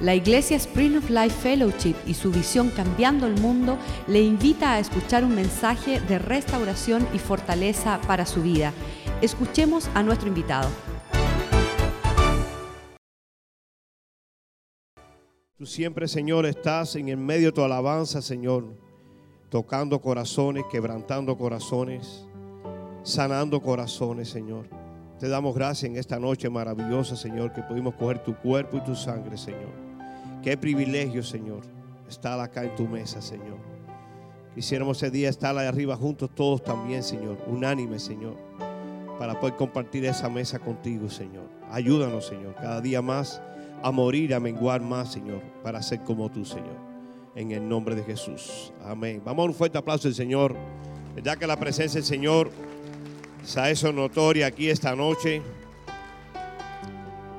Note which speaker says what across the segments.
Speaker 1: La Iglesia Spring of Life Fellowship y su visión Cambiando el Mundo le invita a escuchar un mensaje de restauración y fortaleza para su vida. Escuchemos a nuestro invitado.
Speaker 2: Tú siempre, Señor, estás en el medio de tu alabanza, Señor, tocando corazones, quebrantando corazones, sanando corazones, Señor. Te damos gracias en esta noche maravillosa, Señor, que pudimos coger tu cuerpo y tu sangre, Señor. Qué privilegio, Señor, estar acá en tu mesa, Señor. Quisiéramos ese día estar ahí arriba juntos todos también, Señor, unánime, Señor, para poder compartir esa mesa contigo, Señor. Ayúdanos, Señor, cada día más a morir, a menguar más, Señor, para ser como tú, Señor. En el nombre de Jesús. Amén. Vamos a un fuerte aplauso Señor. Ya que la presencia del Señor se ha hecho notoria aquí esta noche.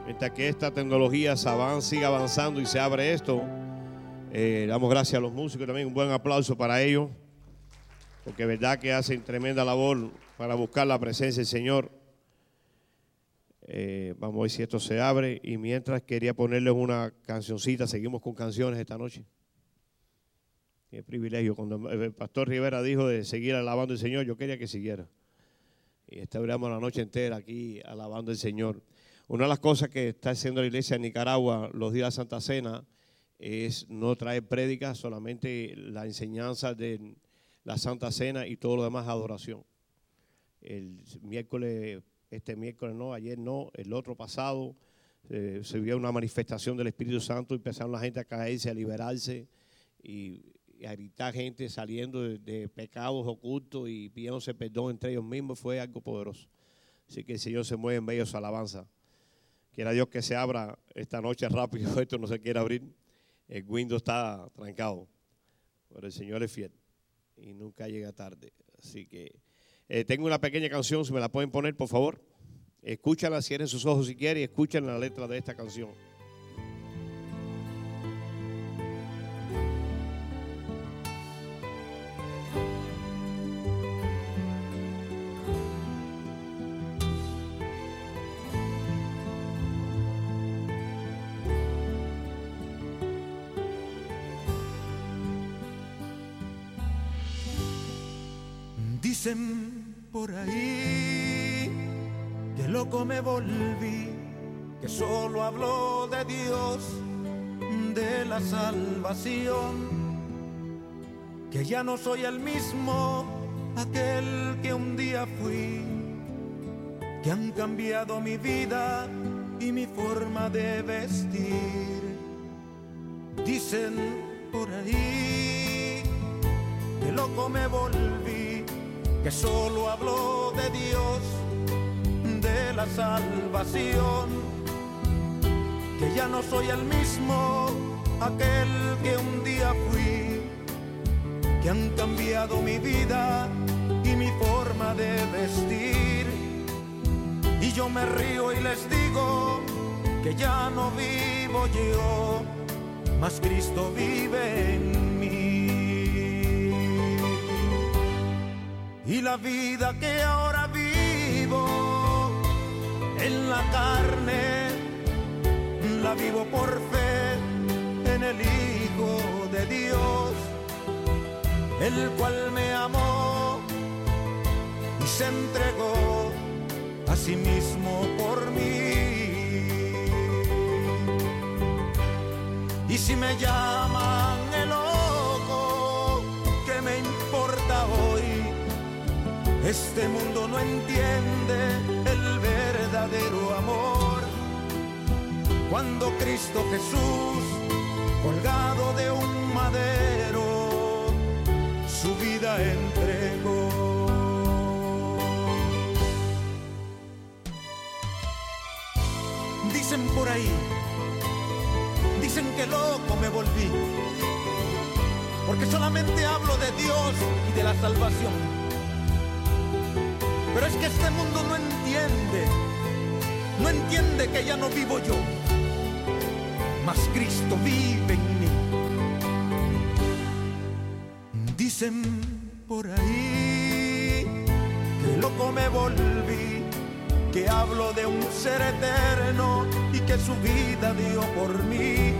Speaker 2: Mientras que esta tecnología se sigue avanzando y se abre esto, eh, damos gracias a los músicos también. Un buen aplauso para ellos. Porque es verdad que hacen tremenda labor para buscar la presencia del Señor. Eh, vamos a ver si esto se abre. Y mientras quería ponerles una cancioncita, seguimos con canciones esta noche. Qué privilegio. Cuando el pastor Rivera dijo de seguir alabando al Señor, yo quería que siguiera. Y estaríamos la noche entera aquí alabando al Señor. Una de las cosas que está haciendo la iglesia en Nicaragua los días de Santa Cena es no traer prédicas, solamente la enseñanza de la Santa Cena y todo lo demás adoración. El miércoles, este miércoles no, ayer no, el otro pasado eh, se vio una manifestación del Espíritu Santo y empezaron la gente a caerse, a liberarse y a gritar gente saliendo de, pecados ocultos y pidiéndose perdón entre ellos mismos fue algo poderoso. Así que el Señor se mueve en medio de su alabanza. Quiera Dios que se abra esta noche rápido, esto no se quiere abrir. El Windows está trancado, pero el Señor es fiel y nunca llega tarde. Así que eh, tengo una pequeña canción, si me la pueden poner, por favor. Escúchala, cierren sus ojos si quieren y escuchen la letra de esta canción.
Speaker 3: Dicen por ahí que loco me volví, que solo habló de Dios, de la salvación, que ya no soy el mismo, aquel que un día fui, que han cambiado mi vida y mi forma de vestir. Dicen por ahí que loco me volví que solo habló de Dios, de la salvación, que ya no soy el mismo, aquel que un día fui, que han cambiado mi vida y mi forma de vestir. Y yo me río y les digo que ya no vivo yo, mas Cristo vive en mí. Y la vida que ahora vivo en la carne, la vivo por fe en el Hijo de Dios, el cual me amó y se entregó a sí mismo por mí. Y si me llaman Este mundo no entiende el verdadero amor. Cuando Cristo Jesús, colgado de un madero, su vida entregó. Dicen por ahí, dicen que loco me volví, porque solamente hablo de Dios y de la salvación pero es que este mundo no entiende, no entiende que ya no vivo yo, mas Cristo vive en mí. Dicen por ahí que loco me volví, que hablo de un ser eterno y que su vida dio por mí.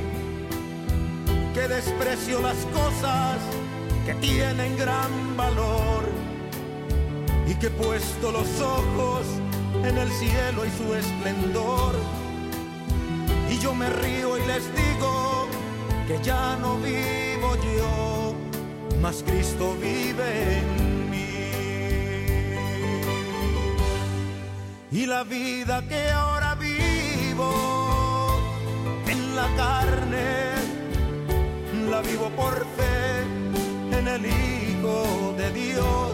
Speaker 3: que desprecio las cosas que tienen gran valor que he puesto los ojos en el cielo y su esplendor. Y yo me río y les digo que ya no vivo yo, mas Cristo vive en mí. Y la vida que ahora vivo en la carne, la vivo por fe en el Hijo de Dios,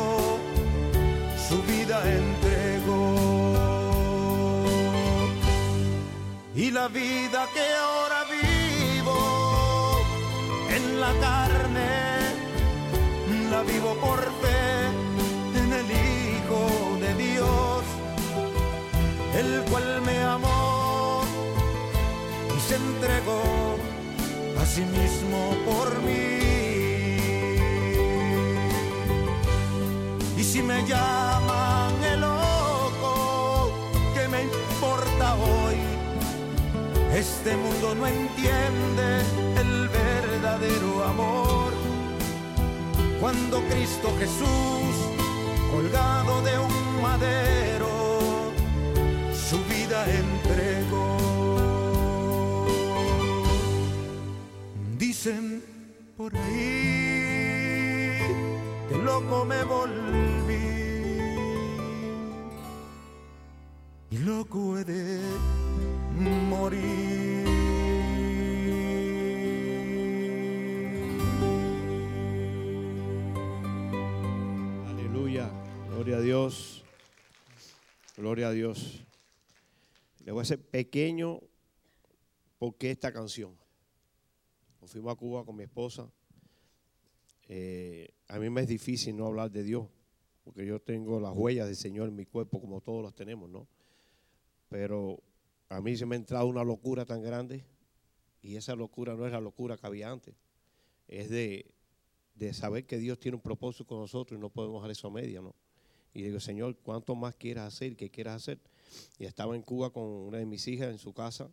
Speaker 3: entregó. Y la vida que ahora vivo en la carne, la vivo por fe en el Hijo de Dios, el cual me amó y se entregó a sí mismo por mí. Y si me llaman Este mundo no entiende el verdadero amor. Cuando Cristo Jesús, colgado de un madero, su vida entregó. Dicen por ahí que loco me volví y loco he de morir.
Speaker 2: Aleluya. Gloria a Dios. Gloria a Dios. Le voy a hacer pequeño porque esta canción. Nos fuimos a Cuba con mi esposa. Eh, a mí me es difícil no hablar de Dios, porque yo tengo las huellas del Señor en mi cuerpo, como todos las tenemos, ¿no? Pero a mí se me ha entrado una locura tan grande, y esa locura no es la locura que había antes, es de, de saber que Dios tiene un propósito con nosotros y no podemos dejar eso a media, ¿no? Y digo, Señor, ¿cuánto más quieras hacer? ¿Qué quieras hacer? Y estaba en Cuba con una de mis hijas en su casa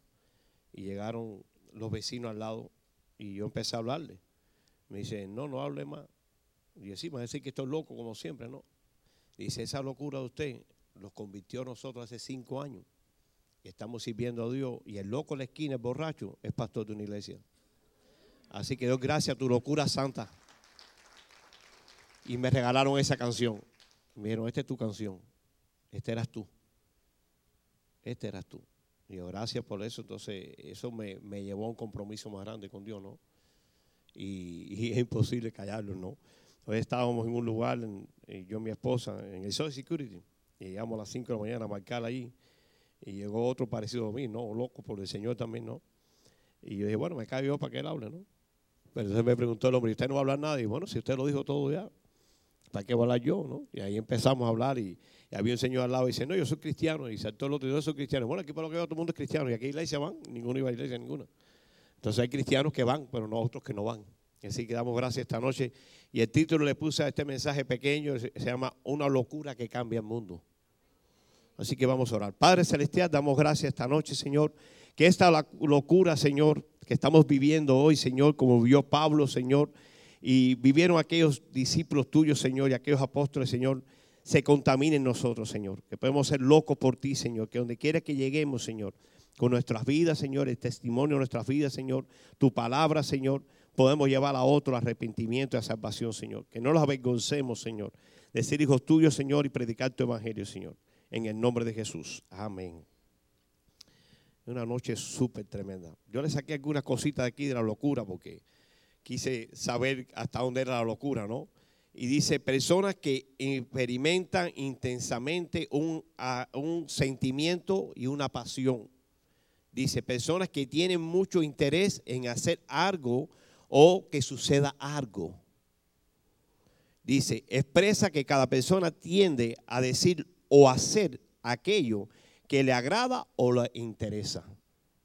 Speaker 2: y llegaron los vecinos al lado y yo empecé a hablarle. Me dice, no, no hable más. Y sí, va a decir que estoy loco como siempre, ¿no? Dice, esa locura de usted los convirtió a nosotros hace cinco años. Estamos sirviendo a Dios. Y el loco en la esquina, el borracho, es pastor de una iglesia. Así que Dios gracias a tu locura santa. Y me regalaron esa canción. Me dijeron, esta es tu canción. Esta eras tú. Este eras tú. Y yo, gracias por eso. Entonces, eso me, me llevó a un compromiso más grande con Dios, ¿no? Y, es imposible callarlo, ¿no? Hoy estábamos en un lugar, yo y mi esposa, en el Social Security, y llegamos a las 5 de la mañana a marcar ahí, y llegó otro parecido a mí, ¿no? Loco por el Señor también, ¿no? Y yo dije, bueno, me caigo yo para que él hable, ¿no? Pero entonces me preguntó el hombre, ¿y usted no va a hablar nada? Y bueno, si usted lo dijo todo ya, ¿para qué voy a hablar yo, no? Y ahí empezamos a hablar y, había un señor al lado y dice, no, yo soy cristiano. Y saltó el otro, yo soy cristiano. Bueno, aquí por lo que veo todo el mundo es cristiano. Y aquí iglesia van, ninguno iba a iglesia, ninguna. Entonces hay cristianos que van, pero no otros que no van. Así que damos gracias esta noche. Y el título le puse a este mensaje pequeño, se llama Una locura que cambia el mundo. Así que vamos a orar. Padre Celestial, damos gracias esta noche, Señor, que esta locura, Señor, que estamos viviendo hoy, Señor, como vivió Pablo, Señor, y vivieron aquellos discípulos tuyos, Señor, y aquellos apóstoles, Señor, se contaminen nosotros, Señor. Que podemos ser locos por ti, Señor. Que donde quiera que lleguemos, Señor, con nuestras vidas, Señor, el testimonio de nuestras vidas, Señor, tu palabra, Señor, podemos llevar a otro arrepentimiento y a salvación, Señor. Que no los avergoncemos, Señor, de ser hijos tuyos, Señor, y predicar tu evangelio, Señor. En el nombre de Jesús. Amén. Una noche súper tremenda. Yo le saqué algunas cositas de aquí de la locura porque quise saber hasta dónde era la locura, ¿no? Y dice, personas que experimentan intensamente un, un sentimiento y una pasión. Dice, personas que tienen mucho interés en hacer algo o que suceda algo. Dice, expresa que cada persona tiende a decir o hacer aquello que le agrada o le interesa.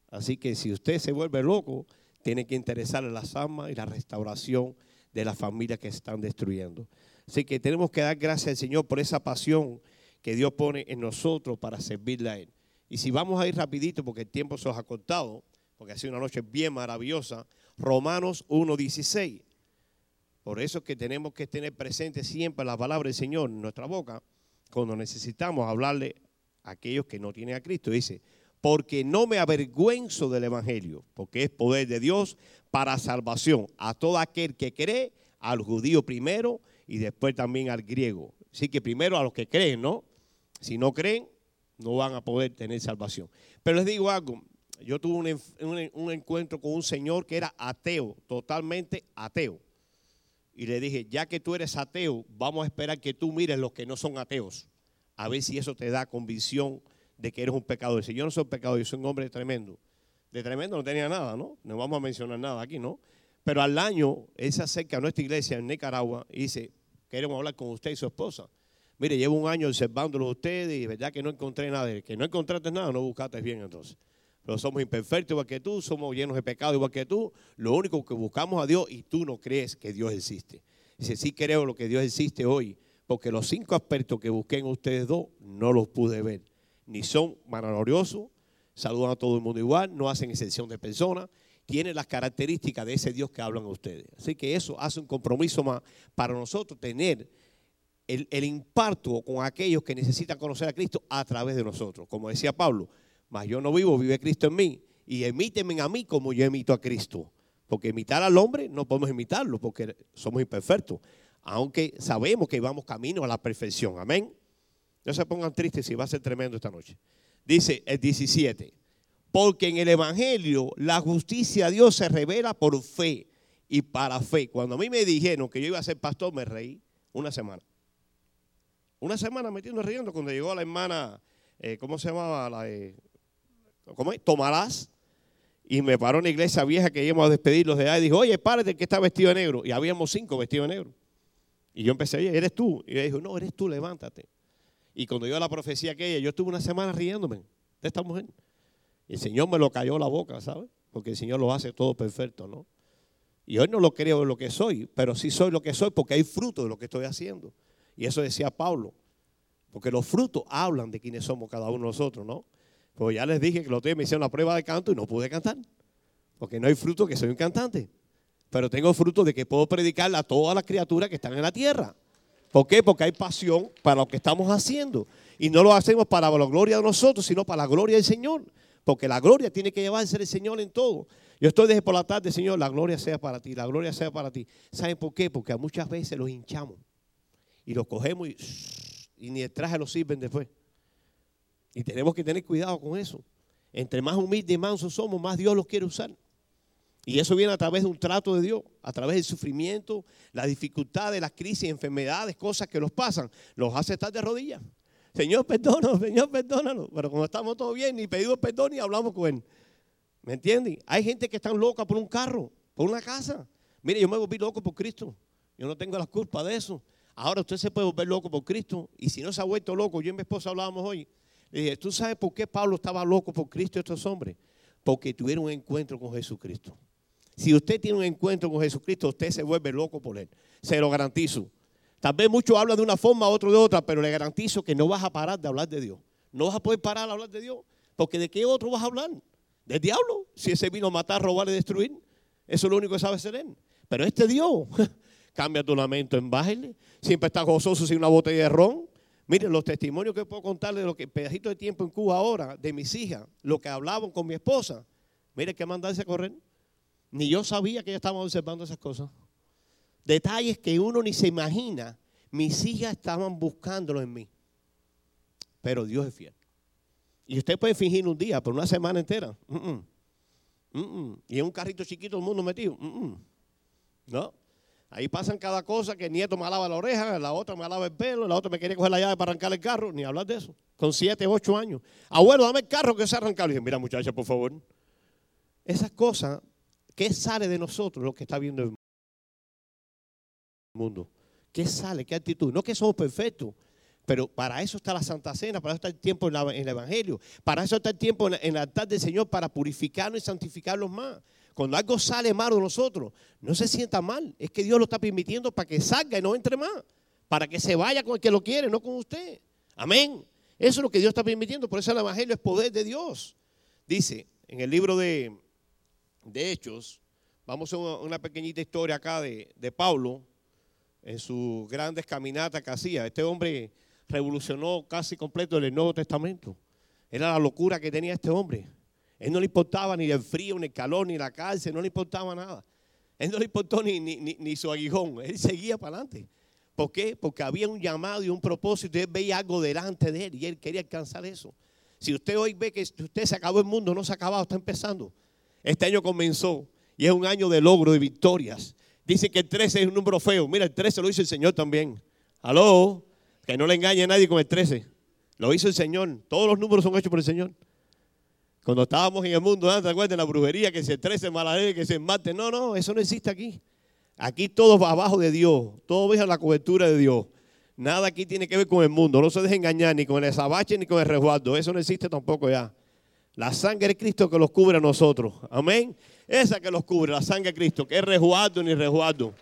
Speaker 2: Así que si usted se vuelve loco, tiene que interesarle las almas y la restauración de las familias que están destruyendo. Así que tenemos que dar gracias al Señor por esa pasión que Dios pone en nosotros para servirle a Él. Y si vamos a ir rapidito, porque el tiempo se os ha cortado, porque ha sido una noche bien maravillosa, Romanos 1.16. Por eso es que tenemos que tener presente siempre la palabra del Señor en nuestra boca, cuando necesitamos hablarle a aquellos que no tienen a Cristo. Dice, porque no me avergüenzo del Evangelio, porque es poder de Dios para salvación a todo aquel que cree, al judío primero y después también al griego. Así que primero a los que creen, ¿no? Si no creen, no van a poder tener salvación. Pero les digo algo, yo tuve un, un, encuentro con un señor que era ateo, totalmente ateo. Y le dije, ya que tú eres ateo, vamos a esperar que tú mires los que no son ateos, a ver si eso te da convicción de que eres un pecador. Si yo no soy pecador, yo soy un hombre tremendo. De tremendo no tenía nada, ¿no? No vamos a mencionar nada aquí, ¿no? Pero al año, él se acerca a nuestra iglesia en Nicaragua y dice, queremos hablar con usted y su esposa. Mire, llevo un año observándolo a ustedes y verdad que no encontré nada. Que no encontraste nada, no buscaste bien entonces. Pero somos imperfectos igual que tú, somos llenos de pecado igual que tú. Lo único que buscamos a Dios y tú no crees que Dios existe. Dice, sí creo lo que Dios existe hoy, porque los cinco aspectos que busqué en ustedes dos no los pude ver ni son maravillosos, saludan a todo el mundo igual, no hacen excepción de personas, tienen las características de ese Dios que hablan a ustedes. Así que eso hace un compromiso más para nosotros tener el, el impacto con aquellos que necesitan conocer a Cristo a través de nosotros. Como decía Pablo, mas yo no vivo, vive Cristo en mí. Y emíteme a mí como yo emito a Cristo. Porque imitar al hombre no podemos imitarlo porque somos imperfectos. Aunque sabemos que vamos camino a la perfección. Amén. No se pongan tristes si va a ser tremendo esta noche. Dice el 17, porque en el Evangelio la justicia de Dios se revela por fe y para fe. Cuando a mí me dijeron que yo iba a ser pastor, me reí una semana. Una semana metiendo riendo cuando llegó la hermana, eh, ¿cómo se llamaba? La, ¿Cómo es? Tomarás. Y me paró una iglesia vieja que íbamos a despedirlos de ahí y dijo, oye, párate que está vestido de negro. Y habíamos cinco vestidos de negro. Y yo empecé, oye, ¿eres tú? Y ella dijo, no, eres tú, levántate. Y cuando yo la profecía aquella, yo estuve una semana riéndome de esta mujer. Y el Señor me lo cayó la boca, ¿sabes? Porque el Señor lo hace todo perfecto, ¿no? Y hoy no lo creo lo que soy, pero sí soy lo que soy porque hay fruto de lo que estoy haciendo. Y eso decía Pablo. Porque los frutos hablan de quiénes somos cada uno de nosotros, ¿no? Pues ya les dije que los días me hicieron la prueba de canto y no pude cantar. Porque no hay fruto que soy un cantante. Pero tengo fruto de que puedo predicar a todas las criaturas que están en la tierra. ¿Por qué? Porque hay pasión para lo que estamos haciendo. Y no lo hacemos para la gloria de nosotros, sino para la gloria del Señor. Porque la gloria tiene que llevarse el Señor en todo. Yo estoy desde por la tarde, Señor, la gloria sea para ti, la gloria sea para ti. ¿Saben por qué? Porque muchas veces los hinchamos y los cogemos y, ni el traje los sirven después. Y tenemos que tener cuidado con eso. Entre más humildes y mansos somos, más Dios los quiere usar. Y eso viene a través de un trato de Dios, a través del sufrimiento, la dificultad de las crisis, enfermedades, cosas que nos pasan, los hace estar de rodillas. Señor, perdónanos, Señor, perdónanos. Pero como estamos todos bien, ni pedimos perdón ni hablamos con Él. ¿Me entienden? Hay gente que está loca por un carro, por una casa. Mire, yo me volví loco por Cristo. Yo no tengo la culpa de eso. Ahora usted se puede volver loco por Cristo. Y si no se ha vuelto loco, yo y mi esposa hablábamos hoy. Dije, ¿tú sabes por qué Pablo estaba loco por Cristo y estos hombres? Porque tuvieron un encuentro con Jesucristo. Si usted tiene un encuentro con Jesucristo, usted se vuelve loco por él. Se lo garantizo. Tal vez muchos hablan de una forma, otro de otra, pero le garantizo que no vas a parar de hablar de Dios. No vas a poder parar de hablar de Dios. Porque ¿de qué otro vas a hablar? Del diablo. Si ese vino a matar, robar y destruir. Eso es lo único que sabe hacer él. Pero este Dios cambia tu lamento en baile. Siempre está gozoso sin una botella de ron. Miren los testimonios que puedo contarle de lo que pedacito de tiempo en Cuba ahora, de mis hijas, lo que hablaban con mi esposa. Mire que mandarse a correr. Ni yo sabía que ella estaba observando esas cosas. Detalles que uno ni se imagina. Mis hijas estaban buscándolo en mí. Pero Dios es fiel. Y usted puede fingir un día, por una semana entera. y en un carrito chiquito el mundo metido. no. Ahí pasan cada cosa que el nieto me alaba la oreja, la otra me alaba el pelo, la otra me quería coger la llave para arrancar el carro, ni hablar de eso. Con siete, ocho años. Abuelo, dame el carro que se arrancado. Y dije, mira muchacha, por favor. Esas cosas ¿Qué sale de nosotros lo que está viendo el mundo? ¿Qué sale? ¿Qué actitud? No que somos perfectos, pero para eso está la Santa Cena, para eso está el tiempo en, el Evangelio, para eso está el tiempo en, el altar del Señor, para purificarnos y santificarlos más. Cuando algo sale malo de nosotros, no se sienta mal, es que Dios lo está permitiendo para que salga y no entre más, para que se vaya con el que lo quiere, no con usted. Amén. Eso es lo que Dios está permitiendo, por eso el Evangelio es poder de Dios. Dice en el libro de, Hechos, vamos a una, pequeñita historia acá de, de Pablo en sus grandes caminatas que hacía. Este hombre revolucionó casi completo el Nuevo Testamento. Era la locura que tenía este hombre. Él no le importaba ni el frío, ni el calor, ni la cárcel, no le importaba nada. Él no le importó ni, ni, su aguijón. Él seguía para adelante. ¿Por qué? Porque había un llamado y un propósito y él veía algo delante de él y él quería alcanzar eso. Si usted hoy ve que usted se acabó el mundo, no se ha acabado, está empezando. Este año comenzó y es un año de logro, de victorias. Dice que el 13 es un número feo. Mira, el 13 lo hizo el Señor también. Aló. Que no le engañe a nadie con el 13. Lo hizo el Señor. Todos los números son hechos por el Señor. Cuando estábamos en el mundo, ¿te acuerdas de la brujería? Que se 13 maladera, que se mate. No, no, eso no existe aquí. Aquí todo va abajo de Dios. Todo bajo la cobertura de Dios. Nada aquí tiene que ver con el mundo. No se deje engañar ni con el sabache ni con el resguardo. Eso no existe tampoco ya. La sangre de Cristo que los cubre a nosotros. Amén. Esa que los cubre, la sangre de Cristo, que es resguardo ni resguardo.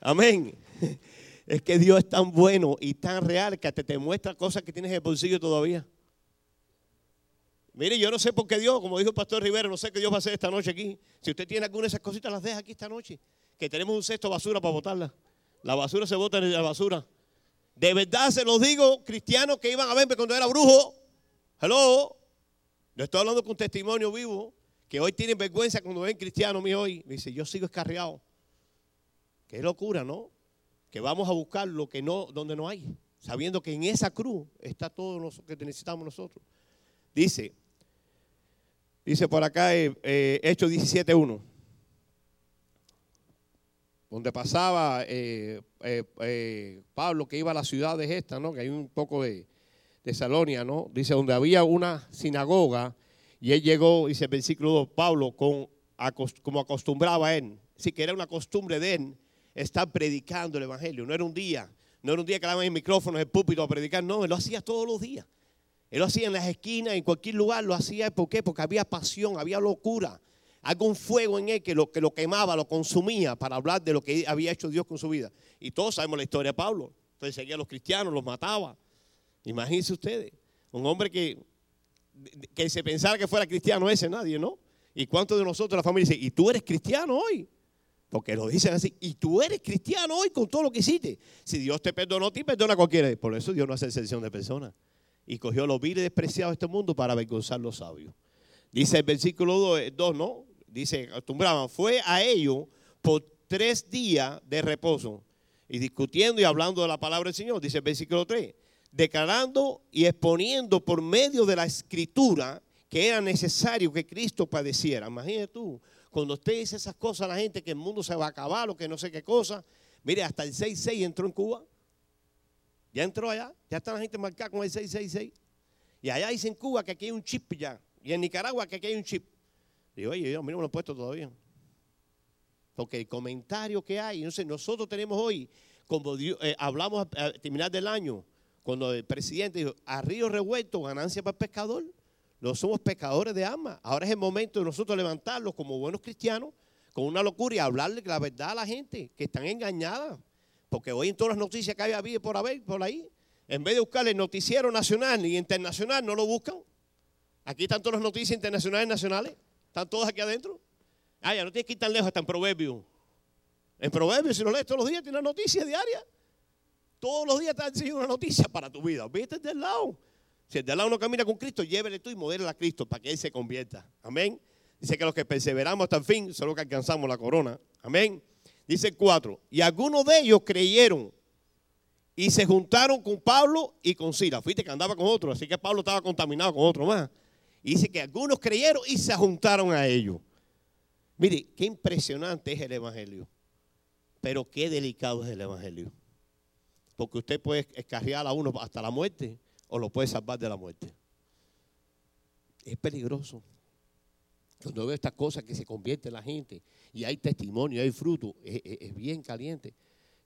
Speaker 2: Amén. Es que Dios es tan bueno y tan real que te, te muestra cosas que tienes en el bolsillo todavía. Mire, yo no sé por qué Dios, como dijo el pastor Rivera, no sé qué Dios va a hacer esta noche aquí. Si usted tiene alguna de esas cositas, las deja aquí esta noche. Que tenemos un cesto de basura para botarla. La basura se bota en la basura. De verdad se los digo, cristianos que iban a verme cuando era brujo. Hello. Yo estoy hablando con testimonio vivo. Que hoy tienen vergüenza cuando ven cristianos mío hoy. Me dice, yo sigo escarriado. Qué locura, ¿no? que vamos a buscar lo que no, donde no hay, sabiendo que en esa cruz está todo lo que necesitamos nosotros. Dice, dice por acá eh, eh Hechos 17.1, donde pasaba eh, eh, Pablo que iba a las ciudades estas, ¿no? que hay un poco de, de Salonia, ¿no? dice, donde había una sinagoga, y él llegó, dice el versículo 2, Pablo, con, como acostumbraba él, sí que era una costumbre de él, estar predicando el Evangelio. No era un día, no era un día que daban el micrófono, el púlpito a predicar, no, él lo hacía todos los días. Él lo hacía en las esquinas, en cualquier lugar, lo hacía, ¿por? Porque había pasión, había locura, algún fuego en él que lo, que lo quemaba, lo consumía para hablar de lo que había hecho Dios con su vida. Y todos sabemos la historia de Pablo. Entonces seguía a los cristianos, los mataba. Imagínense ustedes, un hombre que, que se pensara que fuera cristiano ese, nadie, ¿no? ¿Y cuántos de nosotros, la familia, dice, ¿y tú eres cristiano hoy? Porque lo dicen así. Y tú eres cristiano hoy con todo lo que hiciste. Si Dios te perdonó, te perdona a cualquiera. Por eso Dios no hace excepción de personas. Y cogió los viles despreciados de este mundo para avergonzar los sabios. Dice el versículo 2, ¿no? Dice, acostumbraban, fue a ellos por tres días de reposo. Y discutiendo y hablando de la palabra del Señor. Dice el versículo 3. Declarando y exponiendo por medio de la escritura que era necesario que Cristo padeciera. Imagínate tú cuando usted dice esas cosas a la gente que el mundo se va a acabar o que no sé qué cosa, mire, hasta el 66 entró en Cuba. Ya entró allá, ya está la gente marcada con el 666. Y allá dice en Cuba que aquí hay un chip ya. Y en Nicaragua que aquí hay un chip. Digo, oye, yo a mí no me lo he puesto todavía. Porque el comentario que hay, sé, nosotros tenemos hoy, como eh, hablamos al terminar del año, cuando el presidente dijo, a río revuelto, ganancia para el pescador. No somos pecadores de alma. Ahora es el momento de nosotros levantarlos como buenos cristianos con una locura y hablarle la verdad a la gente que están engañadas. Porque hoy en todas las noticias que hay por, por ahí, en vez de buscar el noticiero nacional y internacional, no lo buscan. Aquí están todas las noticias internacionales y nacionales. Están todas aquí adentro. Ah, ya no tienes que ir tan lejos, está en Proverbios. En Proverbios, si lo lees todos los días, tiene una noticia diaria. Todos los días está diciendo una noticia para tu vida. Vete del lado. Si el de al lado no camina con Cristo, llévele tú y modela a Cristo para que Él se convierta. Amén. Dice que los que perseveramos hasta el fin son los que alcanzamos la corona. Amén. Dice cuatro. Y algunos de ellos creyeron y se juntaron con Pablo y con Silas. Fuiste que andaba con otro, así que Pablo estaba contaminado con otro más. Dice que algunos creyeron y se juntaron a ellos. Mire, qué impresionante es el Evangelio. Pero qué delicado es el Evangelio. Porque usted puede escarriar a uno hasta la muerte o lo puede salvar de la muerte. Es peligroso. Cuando veo estas cosas que se convierte en la gente y hay testimonio, hay fruto, es, bien caliente.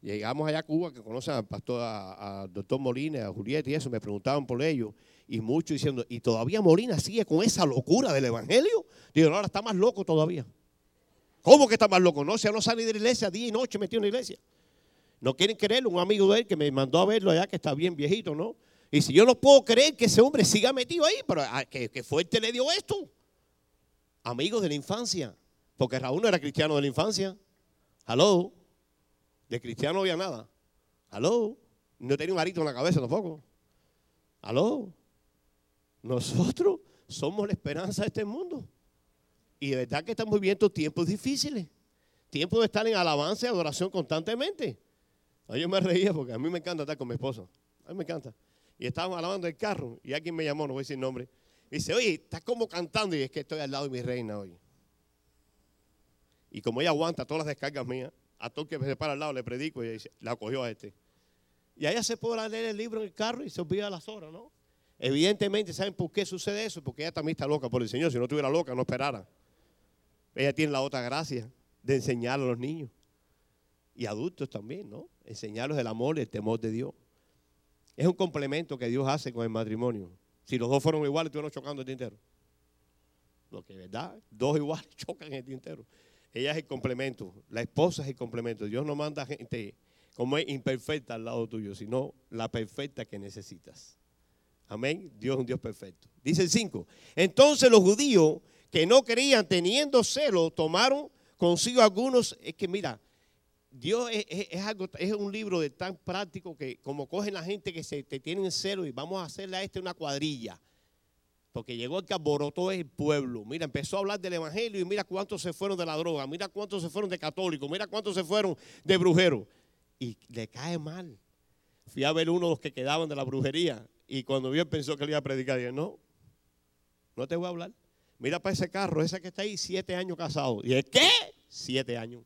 Speaker 2: Llegamos allá a Cuba, que conocen al pastor, al doctor Molina, a Julieta y eso, me preguntaban por ellos, y muchos diciendo, ¿y todavía Molina sigue con esa locura del evangelio? Digo, ahora está más loco todavía. ¿Cómo que está más loco? No, se no sale de la iglesia día y noche metido en la iglesia. No quieren creerlo, un amigo de él que me mandó a verlo allá, que está bien viejito, ¿no? Y si yo no puedo creer que ese hombre siga metido ahí, pero ah, que, que fuerte le dio esto. Amigos de la infancia, porque Raúl no era cristiano de la infancia. Hello. De cristiano no había nada. Hello. No tenía un arito en la cabeza tampoco. Hello. Nosotros somos la esperanza de este mundo. Y de verdad que estamos viviendo tiempos difíciles. Tiempos de estar en alabanza y adoración constantemente. Yo me reía porque a mí me encanta estar con mi esposa. A mí me encanta. Y estábamos alabando el carro y alguien me llamó, no voy a decir nombre. Dice, oye, estás como cantando. Y es que estoy al lado de mi reina hoy. Y como ella aguanta todas las descargas mías, a todo que se para al lado le predico y dice, la cogió a este. Y ella se puede leer el libro en el carro y se olvida las horas, ¿no? Evidentemente, ¿saben por qué sucede eso? Porque ella también está loca por el Señor. Si no estuviera loca, no esperara. Ella tiene la otra gracia de enseñar a los niños y adultos también, ¿no? Enseñarlos el amor y el temor de Dios. Es un complemento que Dios hace con el matrimonio. Si los dos fueron iguales, estuvieron chocando el tintero. Lo que es verdad, dos iguales chocan el tintero. Ella es el complemento, la esposa es el complemento. Dios no manda gente como es imperfecta al lado tuyo, sino la perfecta que necesitas. Amén. Dios es un Dios perfecto. Dice el 5. Entonces los judíos que no creían, teniendo celo, tomaron consigo algunos. Es que mira, Dios es, algo, es un libro de tan práctico que como cogen la gente que se te tienen celo y vamos a hacerle a este una cuadrilla. Porque llegó el que alborotó el pueblo. Mira, empezó a hablar del evangelio y mira cuántos se fueron de la droga, mira cuántos se fueron de católicos, mira cuántos se fueron de brujeros. Y le cae mal. Fui a ver uno de los que quedaban de la brujería y cuando vio pensó que le iba a predicar, dije, no, no te voy a hablar. Mira para ese carro, ese que está ahí, siete años casado. Y dije, ¿qué? Siete años.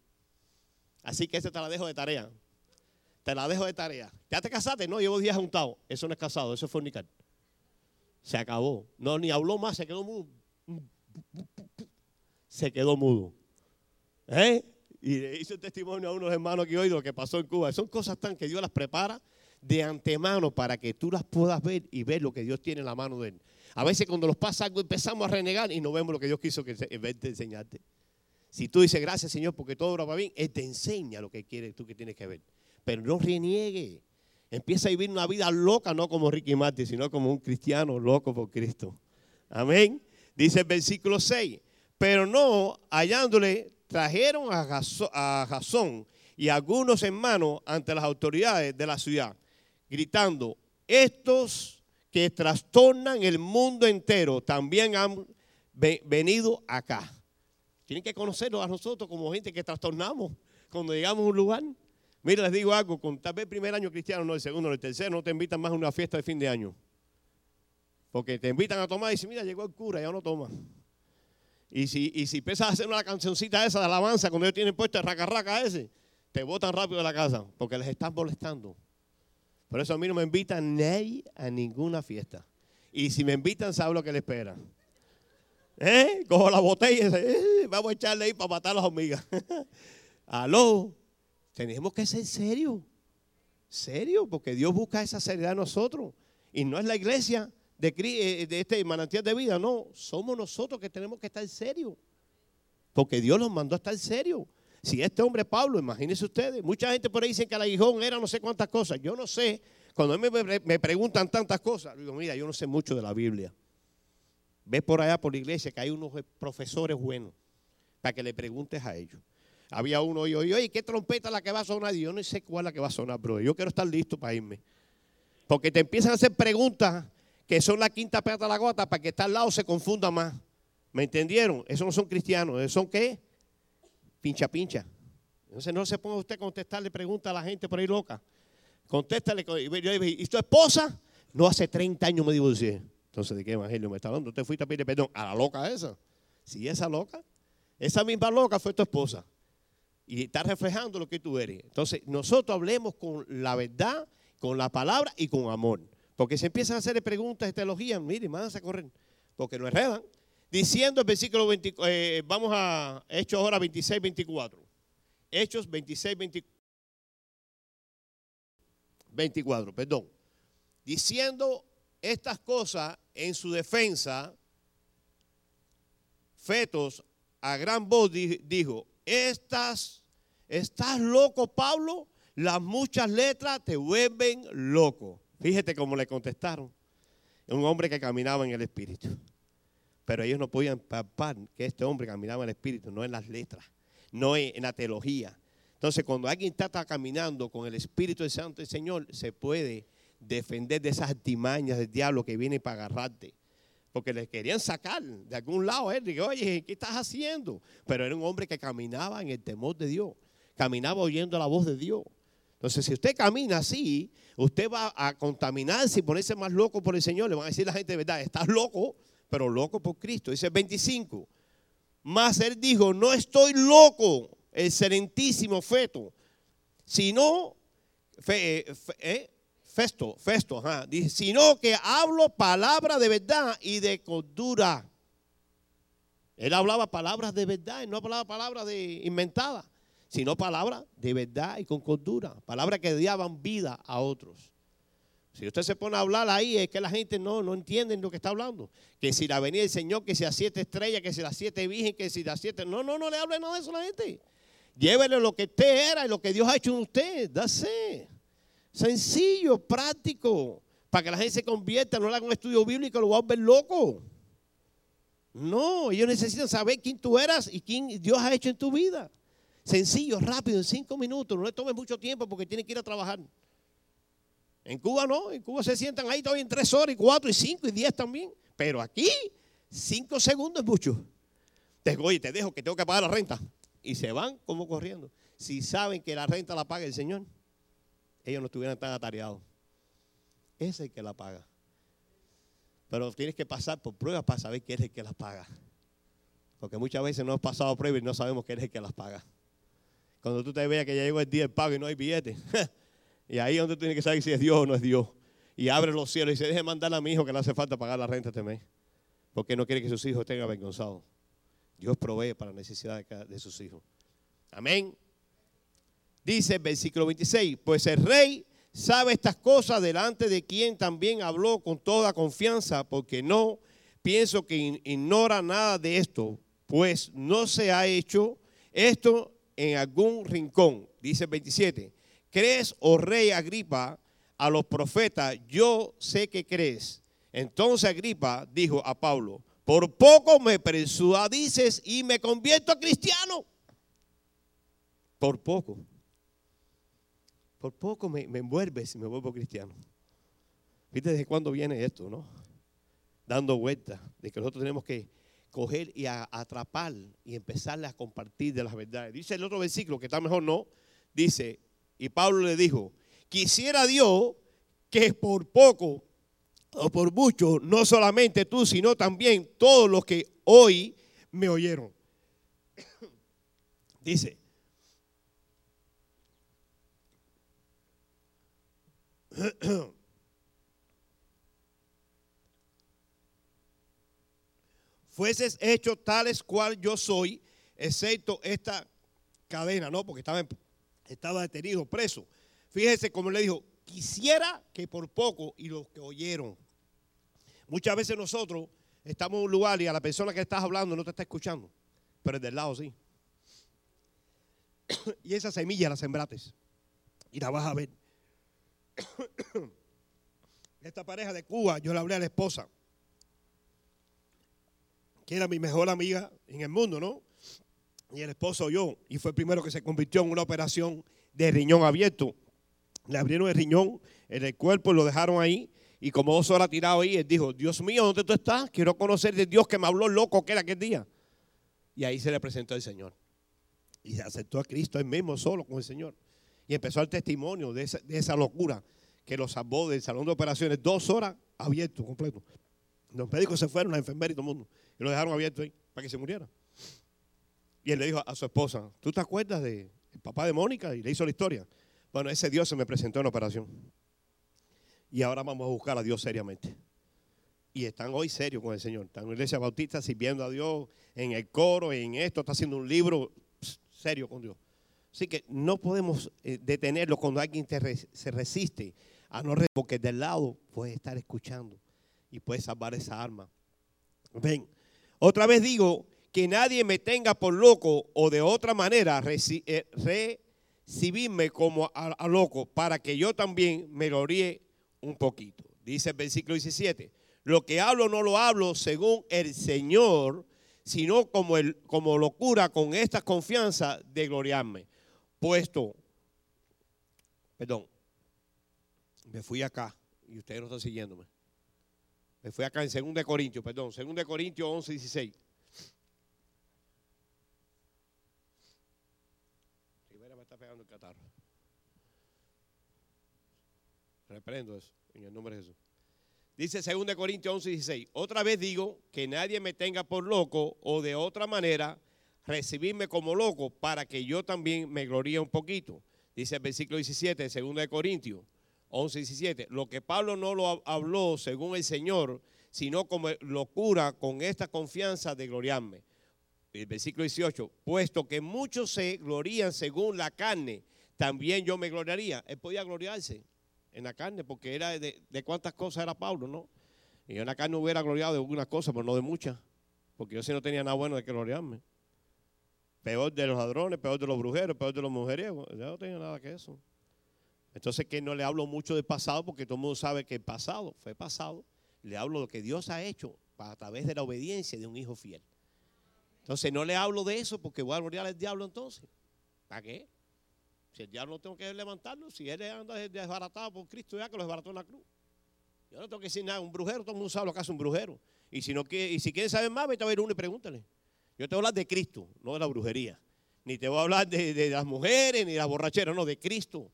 Speaker 2: Así que ese te la dejo de tarea. Te la dejo de tarea. ¿Ya te casaste? No, llevo días juntado. Eso no es casado, eso es fornicar. Se acabó. No, ni habló más, se quedó mudo. Se quedó mudo. ¿Eh? Y le hice un testimonio a unos hermanos que hoy lo que pasó en Cuba. Son cosas tan que Dios las prepara de antemano para que tú las puedas ver y ver lo que Dios tiene en la mano de Él. A veces cuando nos pasa algo empezamos a renegar y no vemos lo que Dios quiso que en vez de enseñarte. Si tú dices gracias Señor porque todo va bien, Él te enseña lo que quieres tú que tienes que ver. Pero no reniegue. Empieza a vivir una vida loca, no como Ricky Martin, sino como un cristiano loco por Cristo. Amén. Dice el versículo 6. Pero no hallándole, trajeron a Jasón y algunos hermanos ante las autoridades de la ciudad, gritando, estos que trastornan el mundo entero también han venido acá. Tienen que conocernos a nosotros como gente que trastornamos cuando llegamos a un lugar. Mira, les digo algo, con tal vez el primer año cristiano, no el segundo, no el tercero, no te invitan más a una fiesta de fin de año. Porque te invitan a tomar y dicen, mira, llegó el cura, ya no toma. Y si, y si empiezas a hacer una cancioncita esa de alabanza, cuando ellos tienen puesto el raca raca ese, te botan rápido de la casa, porque les están molestando. Por eso a mí no me invitan nadie a ninguna fiesta. Y si me invitan, sabe lo que le espera. ¿Eh? Cojo la botella y eh, vamos a echarle ahí para matar a las hormigas. Aló, tenemos que ser serios. Serio, porque Dios busca esa seriedad en nosotros. Y no es la iglesia de, eh, de este manantial de vida, no. Somos nosotros que tenemos que estar serios. Porque Dios nos mandó a estar serios. Si este hombre Pablo, imagínense ustedes, mucha gente por ahí dice que el aguijón era no sé cuántas cosas. Yo no sé. Cuando me, me preguntan tantas cosas, digo, mira, yo no sé mucho de la Biblia. Ve por allá por la iglesia que hay unos profesores buenos para que le preguntes a ellos. Había uno y oye, oye, ¿qué trompeta la que va a sonar? Y yo no sé cuál es la que va a sonar, bro. Yo quiero estar listo para irme. Porque te empiezan a hacer preguntas que son la quinta pata de la gota para que está al lado se confunda más. ¿Me entendieron? Esos no son cristianos. ¿Esos son qué? Pincha, pincha. Entonces no se ponga usted a contestarle preguntas a la gente por ahí loca. Contéstale. ¿Y tu esposa? No hace 30 años me divorcié. Entonces, ¿de qué evangelio me está hablando? Usted fuiste a pedir perdón a la loca esa. Si esa loca, esa misma loca fue tu esposa. Y está reflejando lo que tú eres. Entonces, nosotros hablemos con la verdad, con la palabra y con amor. Porque si empiezan a hacer preguntas de teología, miren, más a correr. Porque no enredan. diciendo el versículo 20, eh, vamos a Hechos ahora 26, 24. Hechos 26, 24, perdón. Diciendo estas cosas en su defensa, Fetos a gran voz dijo, estas, ¿estás loco Pablo? Las muchas letras te vuelven loco. Fíjate cómo le contestaron. Un hombre que caminaba en el Espíritu. Pero ellos no podían papar que este hombre caminaba en el Espíritu, no en las letras, no en la teología. Entonces, cuando alguien está, caminando con el Espíritu del Santo del Señor, se puede defender de esas artimañas del diablo que viene para agarrarte. Porque le querían sacar de algún lado. Él dijo, oye, ¿qué estás haciendo? Pero era un hombre que caminaba en el temor de Dios. Caminaba oyendo la voz de Dios. Entonces, si usted camina así, usted va a contaminarse y ponerse más loco por el Señor. Le van a decir la gente verdad, estás loco, pero loco por Cristo. Dice 25. Más él dijo, no estoy loco, el excelentísimo feto, sino, fe, eh, eh, festo, festo, ajá, dice, sino que hablo palabra de verdad y de cordura. Él hablaba palabras de verdad, y no hablaba palabras de inventadas, sino palabras de verdad y con cordura, palabras que daban vida a otros. Si usted se pone a hablar ahí, es que la gente no, no entiende lo que está hablando. Que si la venida del Señor, que si a siete estrellas, que si las siete virgen, que si las siete. No, no, no le hable nada de eso a la gente. Llévele lo que usted era y lo que Dios ha hecho en usted. Dase. Sencillo, práctico. Para que la gente se convierta, no le haga un estudio bíblico, lo va a ver loco. No, ellos necesitan saber quién tú eras y quién Dios ha hecho en tu vida. Sencillo, rápido, en cinco minutos. No le tome mucho tiempo porque tiene que ir a trabajar. En Cuba no, en Cuba se sientan ahí todavía en tres horas y cuatro y cinco y diez también. Pero aquí, cinco segundos es mucho. Te, oye, te dejo que tengo que pagar la renta. Y se van como corriendo. Si saben que la renta la paga el Señor, ellos no estuvieran tan atareados. Ese es el que la paga. Pero tienes que pasar por pruebas para saber quién es el que las paga. Porque muchas veces no hemos pasado pruebas y no sabemos quién es el que las paga. Cuando tú te veas que ya llegó el día del pago y no hay billete. Y ahí es donde tiene que saber si es Dios o no es Dios. Y abre los cielos y se deje mandar a mi hijo que le hace falta pagar la renta este mes. Porque no quiere que sus hijos estén avergonzados. Dios provee para la necesidad de sus hijos. Amén. Dice el versículo 26, pues el rey sabe estas cosas delante de quien también habló con toda confianza, porque no pienso que ignora nada de esto, pues no se ha hecho esto en algún rincón. Dice el 27, ¿crees, oh rey Agripa, a los profetas? Yo sé que crees. Entonces Agripa dijo a Pablo, por poco me persuadices y me convierto a cristiano. Por poco. Por poco me, me envuelves y me vuelvo cristiano. ¿Viste desde cuándo viene esto, no? Dando vuelta de que nosotros tenemos que coger y atrapar y empezarle a compartir de las verdades. Dice el otro versículo, que está mejor no, dice, y Pablo le dijo, quisiera Dios que por poco o por mucho, no solamente tú, sino también todos los que hoy me oyeron. Dice, fueses hecho tales cual yo soy, excepto esta cadena, ¿no? Porque estaba, estaba detenido, preso. Fíjese como le dijo, quisiera que por poco, y los que oyeron. Muchas veces nosotros estamos en un lugar y a la persona que estás hablando no te está escuchando, pero el del lado sí. y esa semilla la sembrates y la vas a ver. Esta pareja de Cuba, yo le hablé a la esposa, que era mi mejor amiga en el mundo, ¿no? Y el esposo yo, y fue el primero que se convirtió en una operación de riñón abierto. Le abrieron el riñón en el cuerpo, lo dejaron ahí, y como dos horas tirado ahí, él dijo, Dios mío, ¿dónde tú estás? Quiero conocer de Dios que me habló loco que era aquel día. Y ahí se le presentó el Señor. Y se aceptó a Cristo él mismo solo con el Señor. Y empezó el testimonio de esa, locura que lo salvó del salón de operaciones, dos horas abierto, completo. Los médicos se fueron, la enfermera y todo el mundo, y lo dejaron abierto ahí para que se muriera. Y él le dijo a su esposa, ¿tú te acuerdas del papá de Mónica? Y le hizo la historia. Bueno, ese Dios se me presentó en operación. Y ahora vamos a buscar a Dios seriamente. y están hoy serios con el Señor. Están en la iglesia bautista sirviendo a Dios en el coro, en esto, está haciendo un libro serio con Dios. Así que no podemos eh, detenerlo cuando alguien se resiste a no porque del lado puede estar escuchando y puede salvar esa arma. Ven, otra vez digo que nadie me tenga por loco o de otra manera eh, recibirme como a, loco para que yo también me gloríe un poquito. Dice el versículo 17. Lo que hablo no lo hablo según el Señor, sino como, el, como locura con esta confianza de gloriarme. Puesto, perdón, me fui acá y ustedes no están siguiéndome. Me fui acá en 2 Corintios, perdón, 2 Corintios 11, 16. Rivera me está pegando el catarro. Reprendo eso en el nombre de Jesús. Dice 2 Corintios 11, 16. Otra vez digo que nadie me tenga por loco o de otra manera recibirme como loco para que yo también me gloríe un poquito. Dice el versículo 17 de 2 Corintios 11, 17. Lo que Pablo no lo habló según el Señor, sino como locura con esta confianza de gloriarme. El versículo 18. Puesto que muchos se glorían según la carne, también yo me gloriaría. Él podía gloriarse en la carne, porque era de, cuántas cosas era Pablo, ¿no? Y en la carne hubiera gloriado de algunas cosas, pero no de muchas, porque yo sí no tenía nada bueno de que gloriarme. Peor de los ladrones, peor de los brujeros, peor de los mujeriegos, yo no tenía nada que eso. Entonces que no le hablo mucho del pasado, porque todo el mundo sabe que el pasado fue pasado. Le hablo de lo que Dios ha hecho a través de la obediencia de un hijo fiel. Entonces no le hablo de eso porque voy a gloriar al diablo entonces. ¿Para qué? Si el diablo no tengo que levantarlo, si él anda desbaratado por Cristo, ya que lo desbarató en la cruz. Yo no tengo que decir nada, un brujero, todo el mundo sabe lo que hace un brujero. Y si, no, y si quieren saber más, vete a ver uno y pregúntale. Yo te voy a hablar de Cristo, no de la brujería. Ni te voy a hablar de, las mujeres, ni de las borracheras, no, de Cristo.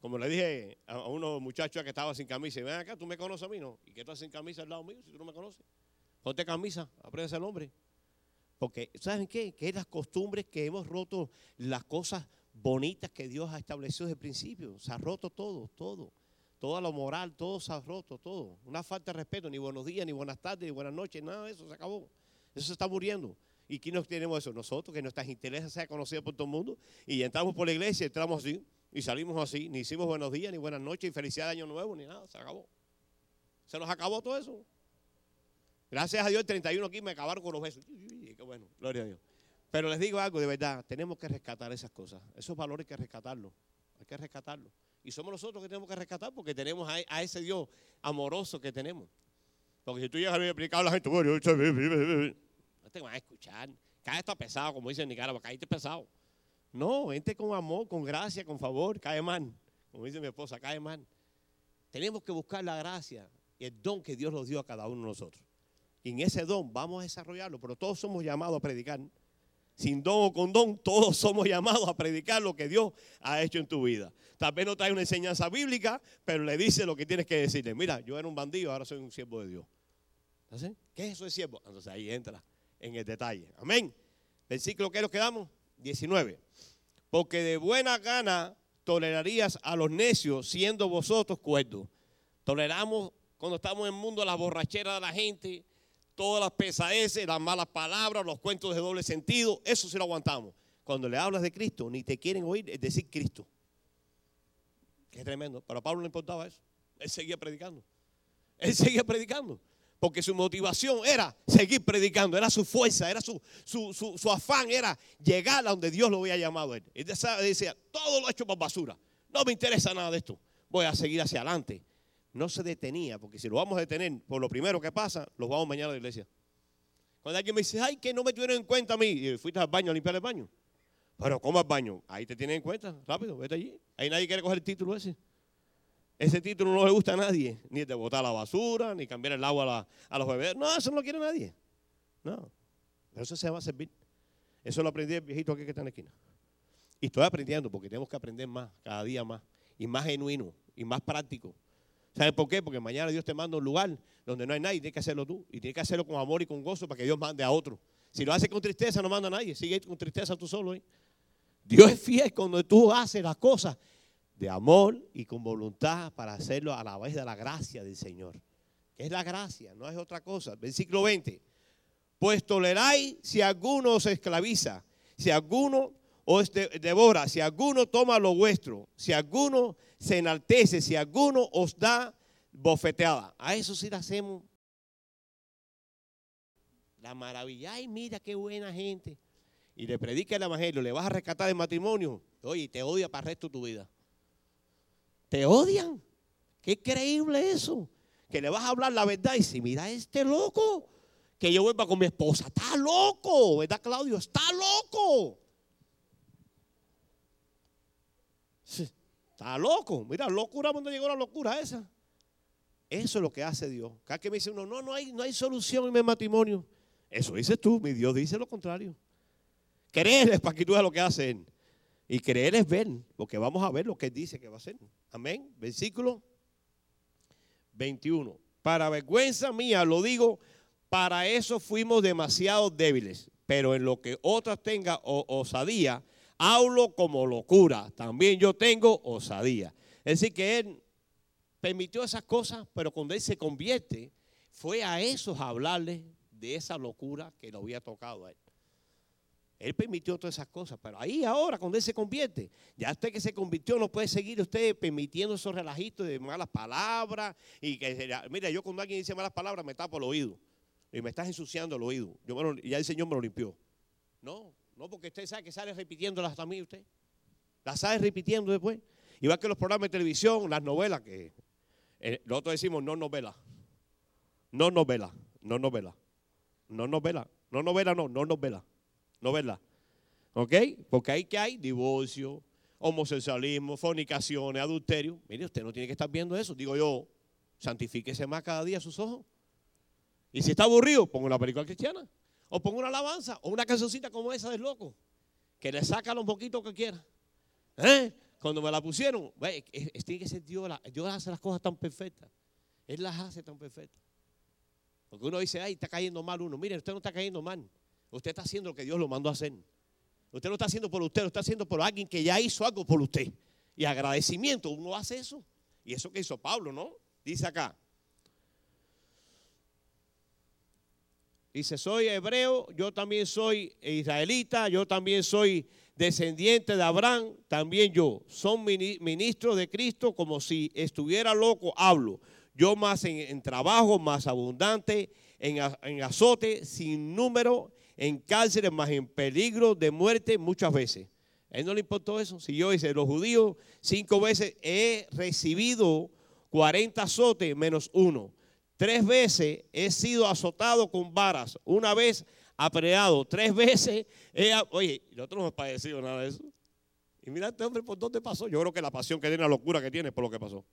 Speaker 2: Como le dije a, unos muchachos que estaban sin camisa, ven acá, tú me conoces a mí, ¿no? ¿Y qué estás sin camisa al lado mío si tú no me conoces? Ponte camisa, aprende el hombre. Porque, ¿saben qué? Que es las costumbres que hemos roto las cosas bonitas que Dios ha establecido desde el principio. Se ha roto todo, todo. Toda la moral, todo se ha roto, todo. Una falta de respeto, ni buenos días, ni buenas tardes, ni buenas noches, nada de eso se acabó. Eso se está muriendo. ¿Y quién nos tenemos eso? Nosotros, que nuestras intereses sean conocidas por todo el mundo. Y entramos por la iglesia, entramos así, y salimos así. Ni hicimos buenos días, ni buenas noches, y felicidad de año nuevo, ni nada. Se acabó. Se nos acabó todo eso. Gracias a Dios, el 31 aquí me acabaron con los besos. Qué bueno, gloria a Dios. Pero les digo algo de verdad, tenemos que rescatar esas cosas. Esos valores hay que rescatarlos. Hay que rescatarlos. Y somos nosotros que tenemos que rescatar porque tenemos a, ese Dios amoroso que tenemos. Porque si tú llegas a explicar a la gente, te van a escuchar. Cae está pesado, como dice Nicaragua, caíste pesado. No, vente con amor, con gracia, con favor, cae mal. Como dice mi esposa, cae mal. Tenemos que buscar la gracia y el don que Dios nos dio a cada uno de nosotros. Y en ese don vamos a desarrollarlo, pero todos somos llamados a predicar sin don o con don, todos somos llamados a predicar lo que Dios ha hecho en tu vida. Tal vez no trae una enseñanza bíblica, pero le dice lo que tienes que decirle. Mira, yo era un bandido, ahora soy un siervo de Dios. ¿Qué es eso de siervo? Entonces ahí entra en el detalle. Amén. Versículo que nos quedamos, 19. Porque de buena gana tolerarías a los necios siendo vosotros cuerdos. Toleramos cuando estamos en el mundo la borrachera de la gente, todas las pesadeces, las malas palabras, los cuentos de doble sentido, eso sí lo aguantamos. Cuando le hablas de Cristo, ni te quieren oír es decir Cristo. Qué tremendo. Pero Pablo no importaba eso. Él seguía predicando. Él seguía predicando. Porque su motivación era seguir predicando, era su fuerza, era su, su, afán, era llegar a donde Dios lo había llamado a él. Él decía, todo lo he hecho por basura. No me interesa nada de esto. Voy a seguir hacia adelante no se detenía, porque si lo vamos a detener por lo primero que pasa, los vamos mañana a la iglesia. Cuando alguien me dice, ay, que no me tuvieron en cuenta a mí, y fuiste al baño a limpiar el baño. Pero, ¿cómo al baño? Ahí te tienen en cuenta, rápido, vete allí. Ahí nadie quiere coger el título ese. Ese título no le gusta a nadie, ni de botar la basura, ni cambiar el agua a, los bebés. No, eso no lo quiere nadie. No, eso se va a servir. Eso lo aprendí el viejito aquí que está en la esquina. Y estoy aprendiendo, porque tenemos que aprender más, cada día más, y más genuino, y más práctico. ¿Sabes por qué? Porque mañana Dios te manda a un lugar donde no hay nadie, tienes que hacerlo tú. Y tienes que hacerlo con amor y con gozo para que Dios mande a otro. Si lo haces con tristeza, no manda a nadie. Sigue con tristeza tú solo. ¿eh? Dios es fiel cuando tú haces las cosas de amor y con voluntad para hacerlo a la vez de la gracia del Señor. que es la gracia, no es otra cosa. Versículo 20. Pues toleráis si alguno os esclaviza, si alguno os devora, si alguno toma lo vuestro, si alguno se enaltece, si alguno os da bofeteada. A eso sí le hacemos la maravilla. Ay, mira qué buena gente. Y le predica el evangelio, le vas a rescatar el matrimonio. Oye, te odia para el resto de tu vida. Te odian. Qué creíble eso. Que le vas a hablar la verdad y si mira este loco, que yo vuelva con mi esposa. Está loco, ¿verdad, Claudio? Está loco. Está loco. Mira, locura, ¿dónde llegó la locura esa? Eso es lo que hace Dios. Cada que me dice uno, no, no hay, no hay solución en mi matrimonio. Eso dices tú, mi Dios dice lo contrario. Creer es para que tú veas lo que hace Él. Y creer es ver, porque vamos a ver lo que dice que va a hacer. Amén. Versículo 21. Para vergüenza mía, lo digo, para eso fuimos demasiado débiles, pero en lo que otras tengan osadía, hablo como locura. También yo tengo osadía. Es decir, que él permitió esas cosas, pero cuando él se convierte, fue a esos a hablarle de esa locura que lo había tocado a él. Él permitió todas esas cosas, pero ahí ahora cuando él se convierte, ya usted que se convirtió no puede seguir usted permitiendo esos relajitos de malas palabras y que mira, yo cuando alguien dice malas palabras me tapo el oído y me estás ensuciando el oído. Yo ya el Señor me lo limpió. No, no, porque usted sabe que sale repitiéndolas también usted. Las sale repitiendo después. Igual que los programas de televisión, las novelas, que eh, nosotros decimos no novela. No novela, no novela. No novela. No novela, no, no novela. Novela. ¿Ok? Porque ahí que hay divorcio, homosexualismo, fornicaciones, adulterio. Mire, usted no tiene que estar viendo eso. Digo yo, santifíquese más cada día sus ojos. Y si está aburrido, ponga una película cristiana. O ponga una alabanza o una cancioncita como esa del loco. Que le saca lo poquito que quiera. ¿Eh? Cuando me la pusieron, tiene que ser Dios. Dios hace las cosas tan perfectas. Él las hace tan perfectas. Porque uno dice, ay, está cayendo mal uno. Mire, usted no está cayendo mal. Usted está haciendo lo que Dios lo mandó a hacer. Usted lo está haciendo por usted, lo está haciendo por alguien que ya hizo algo por usted. Y agradecimiento, uno hace eso. Y eso que hizo Pablo, ¿no? Dice acá, Dice, soy hebreo, yo también soy israelita, yo también soy descendiente de Abraham, también yo. Son ministros de Cristo como si estuviera loco, hablo. Yo más en, trabajo, más abundante, en, en, azote, sin número, en cárceles, más en peligro de muerte muchas veces. A él no le importó eso. Si yo dice, los judíos cinco veces he recibido 40 azotes menos uno. Tres veces he sido azotado con varas. Una vez apreado. Tres veces he... Oye, nosotros no hemos padecido nada de eso. Y mira este hombre por dónde pasó. Yo creo que la pasión que tiene, la locura que tiene por lo que pasó.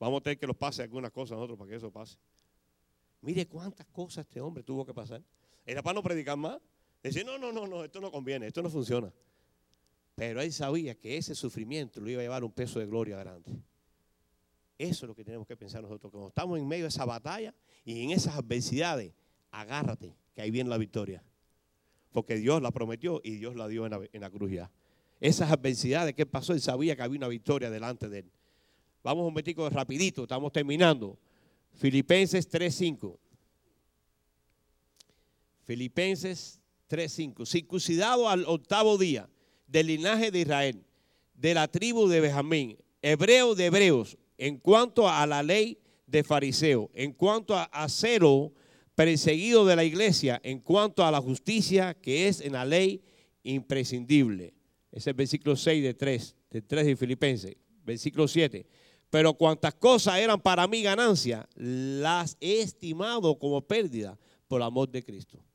Speaker 2: Vamos a tener que los pase algunas cosas nosotros para que eso pase. Mire cuántas cosas este hombre tuvo que pasar. Era para no predicar más. Decir, no, no, no, no, esto no conviene, esto no funciona. Pero él sabía que ese sufrimiento lo iba a llevar un peso de gloria grande. Eso es lo que tenemos que pensar nosotros. Cuando estamos en medio de esa batalla y en esas adversidades, agárrate, que ahí viene la victoria. Porque Dios la prometió y Dios la dio en la, cruz ya. Esas adversidades que pasó, él sabía que había una victoria delante de él. Vamos un momentico rapidito, estamos terminando. Filipenses 3.5. Filipenses 3.5. Circuncidado al octavo día del linaje de Israel, de la tribu de Benjamín, hebreo de hebreos, en cuanto a la ley de fariseo, en cuanto a cero perseguido de la iglesia, en cuanto a la justicia que es en la ley imprescindible. Es el versículo 6 de 3, de 3 de Filipenses. Versículo 7. Pero cuantas cosas eran para mí ganancia, las he estimado como pérdida por amor de Cristo.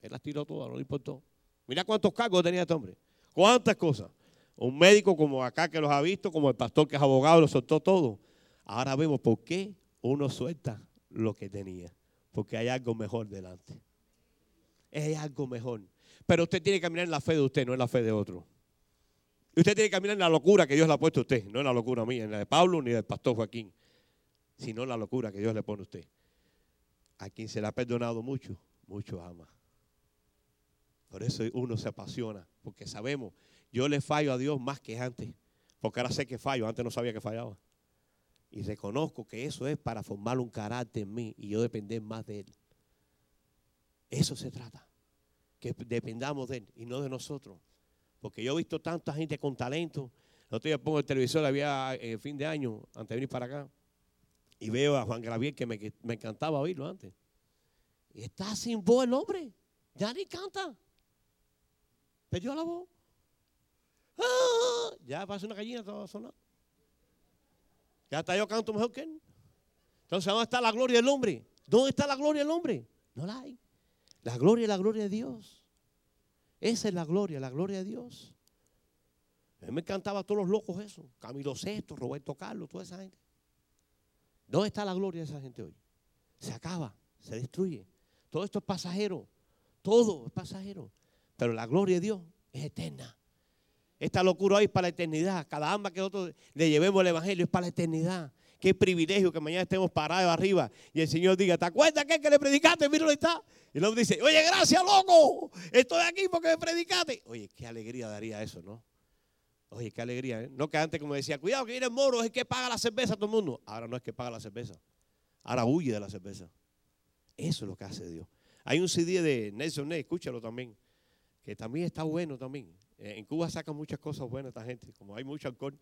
Speaker 2: Él las tiró todas, no le importó. Mira cuántos cargos tenía este hombre. Cuántas cosas. Un médico como acá que los ha visto, como el pastor que es abogado, lo soltó todo. Ahora vemos por qué uno suelta lo que tenía. Porque hay algo mejor delante. Hay algo mejor. Pero usted tiene que caminar en la fe de usted, no en la fe de otro. Y usted tiene que caminar en la locura que Dios le ha puesto a usted, no en la locura mía, en la de Pablo ni del pastor Joaquín, sino en la locura que Dios le pone a usted. A quien se le ha perdonado mucho, mucho ama. Por eso uno se apasiona, porque sabemos yo le fallo a Dios más que antes. Porque ahora sé que fallo. Antes no sabía que fallaba. Y reconozco que eso es para formar un carácter en mí y yo depender más de Él. Eso se trata. Que dependamos de Él y no de nosotros. Porque yo he visto tanta gente con talento. El otro día pongo el televisor, había el fin de año, antes de venir para acá. Y veo a Juan Gravier que me, me encantaba oírlo antes. Y está sin voz el hombre. Ya ni canta. Perdió la voz. ¡Ah! Ya pasa una gallina toda sonar. Ya hasta yo canto mejor que él. Entonces, ¿dónde está la gloria del hombre? ¿Dónde está la gloria del hombre? No la hay. La gloria es la gloria de Dios. Esa es la gloria, la gloria de Dios. A mí me encantaba a todos los locos eso. Camilo Sesto, Roberto Carlos, toda esa gente. ¿Dónde está la gloria de esa gente hoy? Se acaba, se destruye. Todo esto es pasajero. Todo es pasajero. Pero la gloria de Dios es eterna. Esta locura hoy es para la eternidad. Cada alma que nosotros le llevemos el Evangelio es para la eternidad. Qué privilegio que mañana estemos parados arriba y el Señor diga, ¿te acuerdas que, que le predicaste? Dónde está. Y el hombre dice, oye, gracias, loco. Estoy aquí porque me predicaste. Oye, qué alegría daría eso, ¿no? Oye, qué alegría. ¿eh? No que antes como decía, cuidado que viene el moro, es el que paga la cerveza a todo el mundo. Ahora no es que paga la cerveza. Ahora huye de la cerveza. Eso es lo que hace Dios. Hay un CD de Nelson Ney, escúchalo también, que también está bueno también. Eh, en Cuba sacan muchas cosas buenas esta gente, como hay mucho alcohol,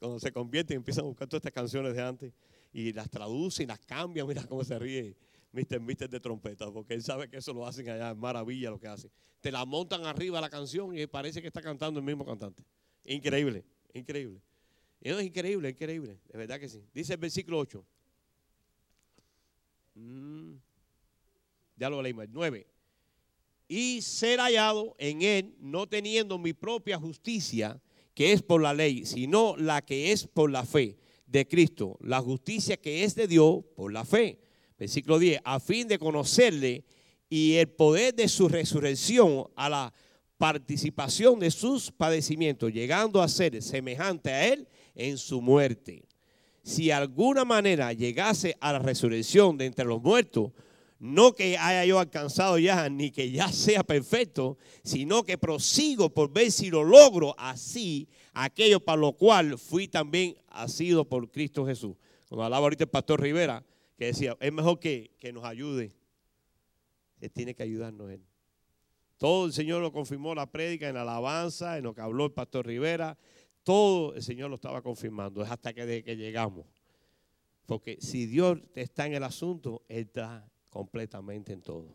Speaker 2: cuando se convierten empiezan a buscar todas estas canciones de antes y las traducen, las cambian, mira cómo se ríe Mr. Mister de trompeta, porque él sabe que eso lo hacen allá, es maravilla lo que hacen. Te la montan arriba la canción y parece que está cantando el mismo cantante. Increíble, increíble. Es increíble, increíble, de verdad que sí. Dice el versículo 8. Mm, ya lo leímos, 9 y ser hallado en él, no teniendo mi propia justicia, que es por la ley, sino la que es por la fe de Cristo, la justicia que es de Dios por la fe. Versículo 10, a fin de conocerle y el poder de su resurrección a la participación de sus padecimientos, llegando a ser semejante a él en su muerte. Si alguna manera llegase a la resurrección de entre los muertos, no que haya yo alcanzado ya, ni que ya sea perfecto, sino que prosigo por ver si lo logro así, aquello para lo cual fui también asido por Cristo Jesús. Cuando hablaba ahorita el pastor Rivera, que decía, es mejor que, que nos ayude. Él tiene que ayudarnos él. Todo el Señor lo confirmó la prédica, en la alabanza, en lo que habló el pastor Rivera. Todo el Señor lo estaba confirmando. Es hasta que, que llegamos. Porque si Dios está en el asunto, Él está completamente en todo.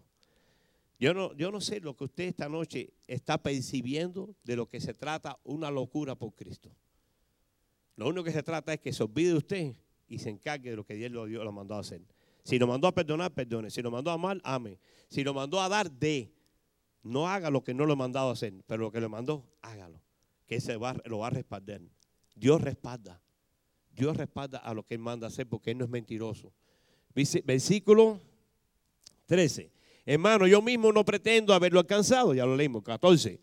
Speaker 2: Yo no, yo no sé lo que usted esta noche está percibiendo de lo que se trata una locura por Cristo. Lo único que se trata es que se olvide usted y se encargue de lo que Dios lo, lo mandó a hacer. Si lo mandó a perdonar, perdone. Si lo mandó a amar, ame. Si lo mandó a dar, dé. No haga lo que no lo ha mandado a hacer, pero lo que le mandó, hágalo. Que se va, lo va a respaldar. Dios respalda. Dios respalda a lo que Él manda a hacer porque Él no es mentiroso. Versículo 13. Hermano, yo mismo no pretendo haberlo alcanzado, ya lo leímos. 14.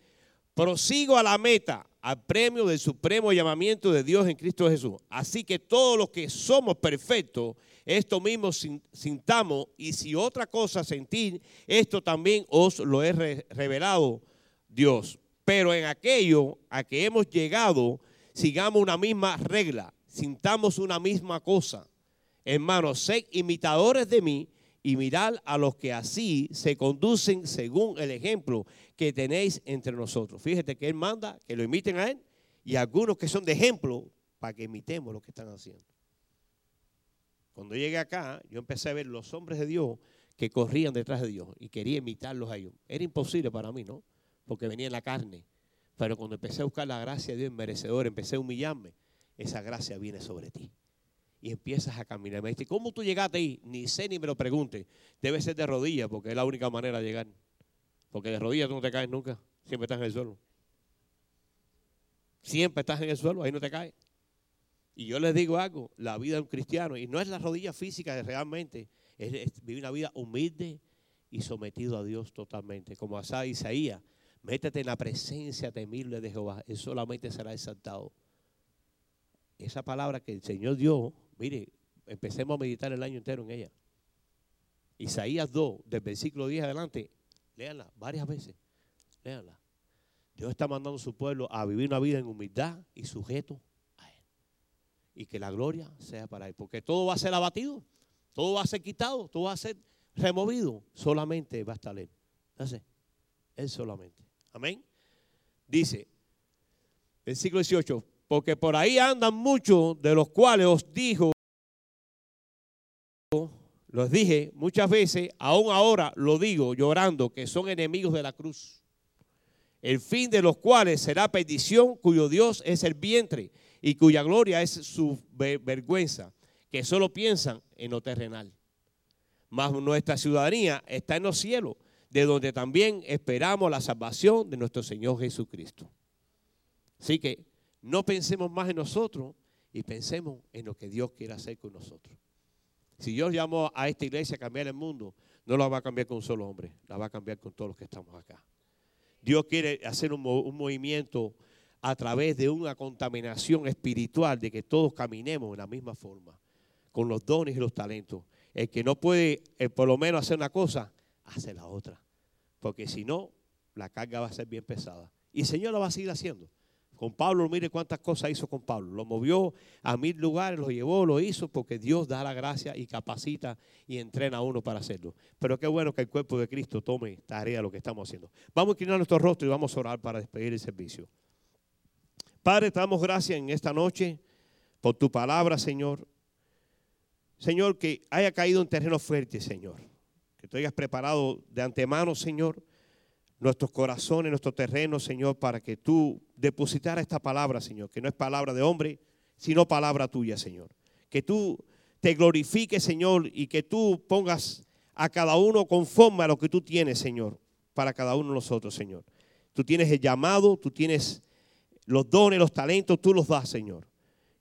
Speaker 2: Prosigo a la meta, al premio del supremo llamamiento de Dios en Cristo Jesús. Así que todos los que somos perfectos, esto mismo sintamos, y si otra cosa sentir, esto también os lo he revelado Dios. Pero en aquello a que hemos llegado, sigamos una misma regla, sintamos una misma cosa. Hermanos, sed imitadores de mí y mirad a los que así se conducen según el ejemplo que tenéis entre nosotros. Fíjate que Él manda que lo imiten a Él y algunos que son de ejemplo para que imitemos lo que están haciendo. Cuando llegué acá, yo empecé a ver los hombres de Dios que corrían detrás de Dios y quería imitarlos a ellos. Era imposible para mí, ¿no? Porque venía en la carne. Pero cuando empecé a buscar la gracia de Dios merecedor, empecé a humillarme, esa gracia viene sobre ti y empiezas a caminar. Me dice, ¿cómo tú llegaste ahí? Ni sé ni me lo pregunte. Debe ser de rodillas porque es la única manera de llegar. Porque de rodillas tú no te caes nunca. Siempre estás en el suelo. Siempre estás en el suelo, ahí no te caes. Y yo les digo algo, la vida de un cristiano, y no es la rodilla física realmente, es, vivir una vida humilde y sometido a Dios totalmente. Como hacía Isaías, métete en la presencia temible de Jehová, él solamente será exaltado. Esa palabra que el Señor dio Mire, empecemos a meditar el año entero en ella. Isaías 2, del versículo 10 adelante, léanla varias veces. Léanla. Dios está mandando a su pueblo a vivir una vida en humildad y sujeto a Él. y que la gloria sea para Él. Porque todo va a ser abatido, todo va a ser quitado, todo va a ser removido. Solamente va a estar Él. Entonces, Él solamente. Amén. Dice, versículo 18, porque por ahí andan muchos de los cuales os dijo, los dije muchas veces, aún ahora lo digo llorando, que son enemigos de la cruz. El fin de los cuales será perdición, cuyo Dios es el vientre y cuya gloria es su vergüenza, que solo piensan en lo terrenal. Mas nuestra ciudadanía está en los cielos, de donde también esperamos la salvación de nuestro Señor Jesucristo. Así que no pensemos más en nosotros y pensemos en lo que Dios quiere hacer con nosotros. Si Dios llamó a esta iglesia a cambiar el mundo, no la va a cambiar con un solo hombre, la va a cambiar con todos los que estamos acá. Dios quiere hacer un, movimiento a través de una contaminación espiritual, de que todos caminemos en la misma forma, con los dones y los talentos. El que no puede, eh, por lo menos, hacer una cosa, hace la otra. Porque si no, la carga va a ser bien pesada. Y el Señor lo va a seguir haciendo. Con Pablo, mire cuántas cosas hizo con Pablo. Lo movió a mil lugares, lo llevó, lo hizo, porque Dios da la gracia y capacita y entrena a uno para hacerlo. Pero qué bueno que el cuerpo de Cristo tome tarea lo que estamos haciendo. Vamos a inclinar nuestro rostro y vamos a orar para despedir el servicio. Padre, te damos gracias en esta noche por tu palabra, Señor. Señor, que haya caído en terreno fuerte, Señor. Que tú hayas preparado de antemano, Señor, nuestros corazones, nuestro terreno, Señor, para que tú depositaras esta palabra, Señor, que no es palabra de hombre, sino palabra tuya, Señor. Que tú te glorifiques, Señor, y que tú pongas a cada uno conforme a lo que tú tienes, Señor, para cada uno de nosotros, Señor. Tú tienes el llamado, tú tienes los dones, los talentos, tú los das, Señor.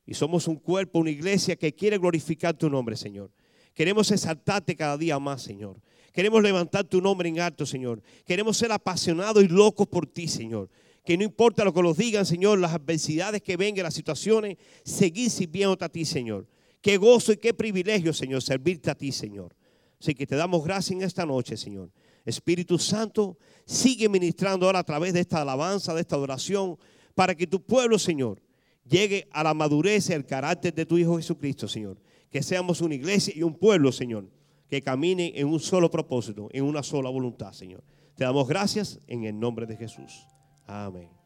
Speaker 2: Y somos un cuerpo, una iglesia que quiere glorificar tu nombre, Señor. Queremos exaltarte cada día más, Señor. Queremos levantar tu nombre en alto, Señor. Queremos ser apasionados y locos por ti, Señor. Que no importa lo que nos digan, Señor, las adversidades que vengan, las situaciones, seguir sirviéndote a ti, Señor. Qué gozo y qué privilegio, Señor, servirte a ti, Señor. Así que te damos gracias en esta noche, Señor. Espíritu Santo, sigue ministrando ahora a través de esta alabanza, de esta adoración, para que tu pueblo, Señor, llegue a la madurez y al carácter de tu Hijo Jesucristo, Señor. Que seamos una iglesia y un pueblo, Señor que camine en un solo propósito, en una sola voluntad, Señor. Te damos gracias en el nombre de Jesús. Amén.